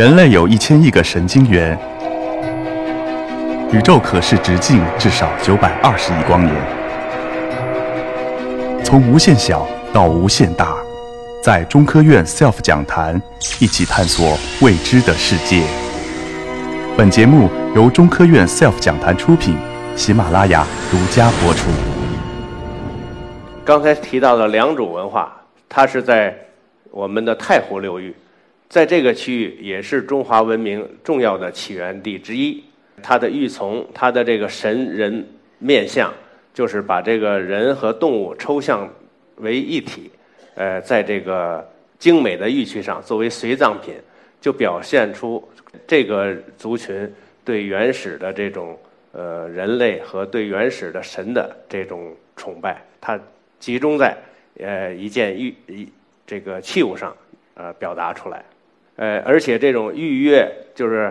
人类有一千亿个神经元，宇宙可视直径至少九百二十亿光年。从无限小到无限大，在中科院 SELF 讲坛一起探索未知的世界。本节目由中科院 SELF 讲坛出品，喜马拉雅独家播出。刚才提到的良渚文化，它是在我们的太湖流域。在这个区域也是中华文明重要的起源地之一。它的玉琮，它的这个神人面像，就是把这个人和动物抽象为一体，呃，在这个精美的玉器上作为随葬品，就表现出这个族群对原始的这种呃人类和对原始的神的这种崇拜。它集中在呃一件玉一这个器物上，呃表达出来。呃，而且这种玉钺就是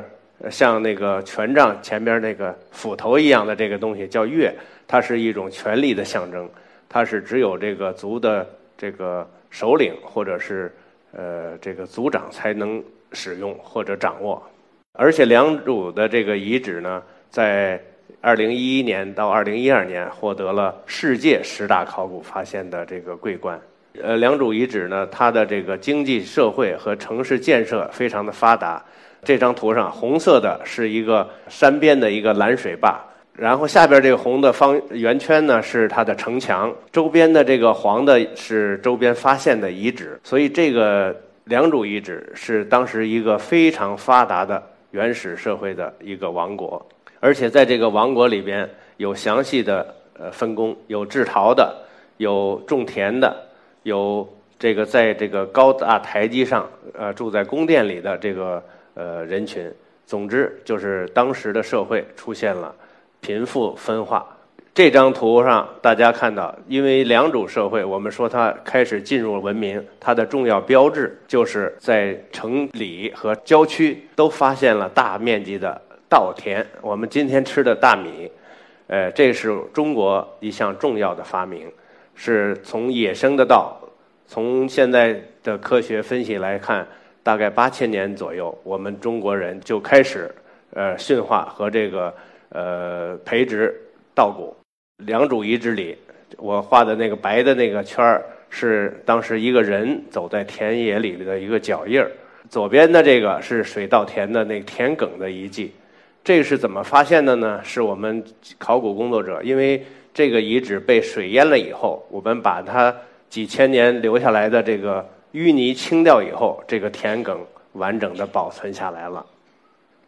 像那个权杖前边那个斧头一样的这个东西叫钺，它是一种权力的象征，它是只有这个族的这个首领或者是呃这个族长才能使用或者掌握。而且良渚的这个遗址呢，在二零一一年到二零一二年获得了世界十大考古发现的这个桂冠。呃，良渚遗址呢，它的这个经济社会和城市建设非常的发达。这张图上红色的是一个山边的一个拦水坝，然后下边这个红的方圆圈呢是它的城墙，周边的这个黄的是周边发现的遗址。所以这个良渚遗址是当时一个非常发达的原始社会的一个王国，而且在这个王国里边有详细的呃分工，有制陶的，有种田的。有这个在这个高大台基上，呃，住在宫殿里的这个呃人群。总之，就是当时的社会出现了贫富分化。这张图上大家看到，因为良渚社会，我们说它开始进入文明，它的重要标志就是在城里和郊区都发现了大面积的稻田。我们今天吃的大米，呃，这是中国一项重要的发明。是从野生的稻，从现在的科学分析来看，大概八千年左右，我们中国人就开始呃驯化和这个呃培植稻谷。良渚遗址里，我画的那个白的那个圈儿是当时一个人走在田野里的一个脚印儿，左边的这个是水稻田的那田埂的遗迹。这是怎么发现的呢？是我们考古工作者因为。这个遗址被水淹了以后，我们把它几千年留下来的这个淤泥清掉以后，这个田埂完整的保存下来了。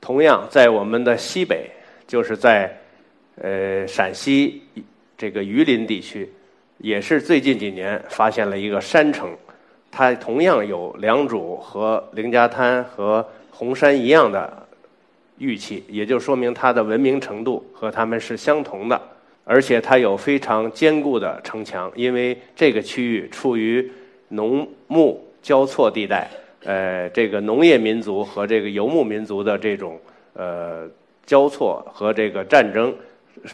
同样，在我们的西北，就是在呃陕西这个榆林地区，也是最近几年发现了一个山城，它同样有良渚和凌家滩和红山一样的玉器，也就说明它的文明程度和它们是相同的。而且它有非常坚固的城墙，因为这个区域处于农牧交错地带，呃，这个农业民族和这个游牧民族的这种呃交错和这个战争，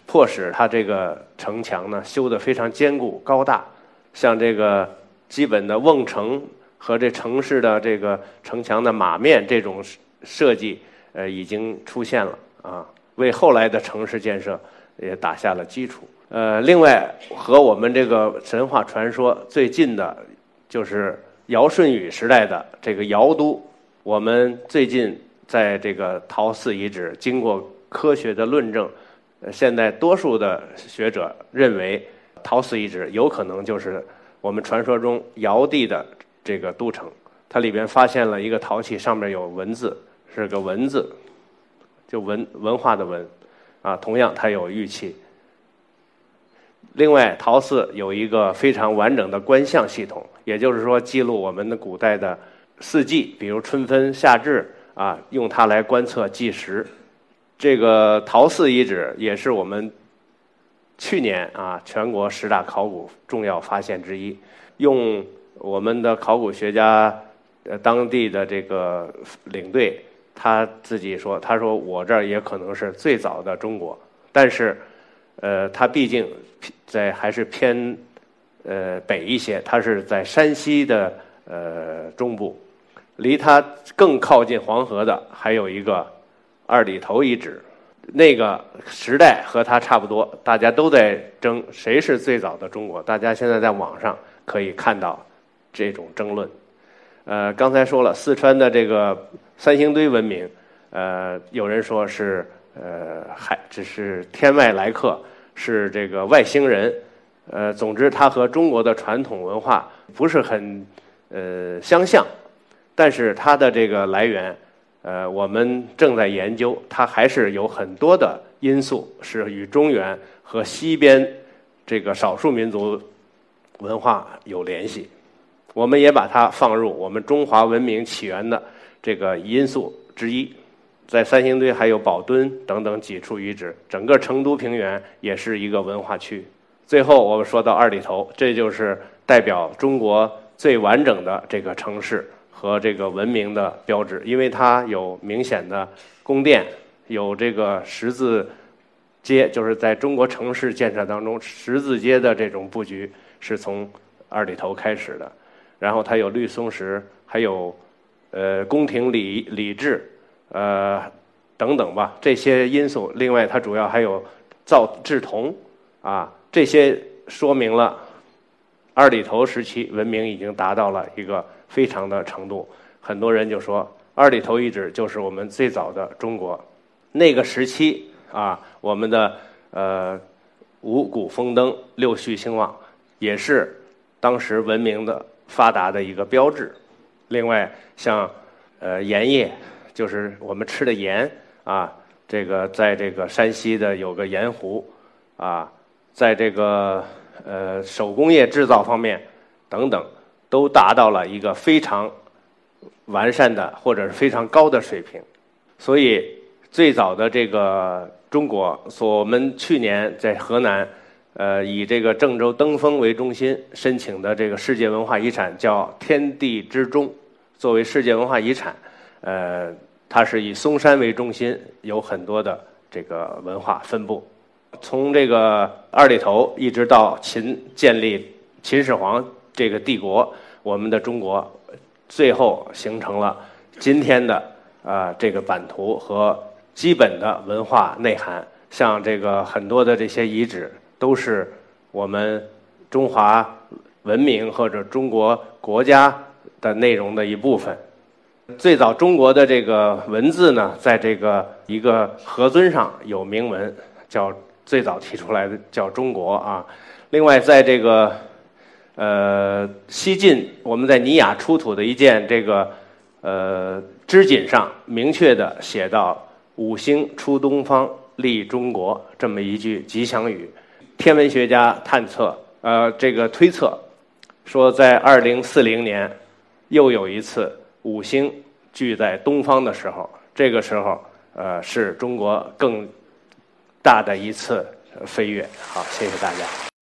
迫使它这个城墙呢修得非常坚固高大。像这个基本的瓮城和这城市的这个城墙的马面这种设计，呃，已经出现了啊，为后来的城市建设。也打下了基础。呃，另外和我们这个神话传说最近的，就是尧舜禹时代的这个尧都。我们最近在这个陶寺遗址经过科学的论证，现在多数的学者认为，陶寺遗址有可能就是我们传说中尧帝的这个都城。它里边发现了一个陶器，上面有文字，是个文字，就文文化的文。啊，同样它有玉器。另外，陶寺有一个非常完整的观象系统，也就是说，记录我们的古代的四季，比如春分、夏至啊，用它来观测计时。这个陶寺遗址也是我们去年啊全国十大考古重要发现之一。用我们的考古学家呃当地的这个领队。他自己说：“他说我这儿也可能是最早的中国，但是，呃，他毕竟在还是偏呃北一些，他是在山西的呃中部，离它更靠近黄河的还有一个二里头遗址，那个时代和他差不多，大家都在争谁是最早的中国。大家现在在网上可以看到这种争论。呃，刚才说了四川的这个三星堆文明，呃，有人说是呃，还只是天外来客，是这个外星人。呃，总之，它和中国的传统文化不是很呃相像，但是它的这个来源，呃，我们正在研究，它还是有很多的因素是与中原和西边这个少数民族文化有联系，我们也把它放入我们中华文明起源的这个因素之一。在三星堆还有宝墩等等几处遗址，整个成都平原也是一个文化区。最后，我们说到二里头，这就是代表中国最完整的这个城市和这个文明的标志，因为它有明显的宫殿，有这个十字街，就是在中国城市建设当中，十字街的这种布局是从二里头开始的。然后它有绿松石，还有呃宫廷礼礼制，呃等等吧，这些因素。另外，它主要还有造制铜啊。这些说明了二里头时期文明已经达到了一个非常的程度。很多人就说，二里头遗址就是我们最早的中国。那个时期啊，我们的呃五谷丰登、六畜兴旺，也是当时文明的发达的一个标志。另外，像呃盐业，就是我们吃的盐啊，这个在这个山西的有个盐湖啊。在这个呃手工业制造方面等等，都达到了一个非常完善的或者是非常高的水平。所以最早的这个中国，所我们去年在河南呃以这个郑州登封为中心申请的这个世界文化遗产叫天地之中，作为世界文化遗产，呃，它是以嵩山为中心，有很多的这个文化分布。从这个二里头一直到秦建立秦始皇这个帝国，我们的中国最后形成了今天的啊这个版图和基本的文化内涵。像这个很多的这些遗址，都是我们中华文明或者中国国家的内容的一部分。最早中国的这个文字呢，在这个一个河尊上有铭文，叫。最早提出来的叫中国啊，另外在这个呃西晋，我们在尼雅出土的一件这个呃织锦上，明确的写到“五星出东方，立中国”这么一句吉祥语。天文学家探测呃这个推测说，在二零四零年又有一次五星聚在东方的时候，这个时候呃是中国更。大的一次飞跃，好，谢谢大家。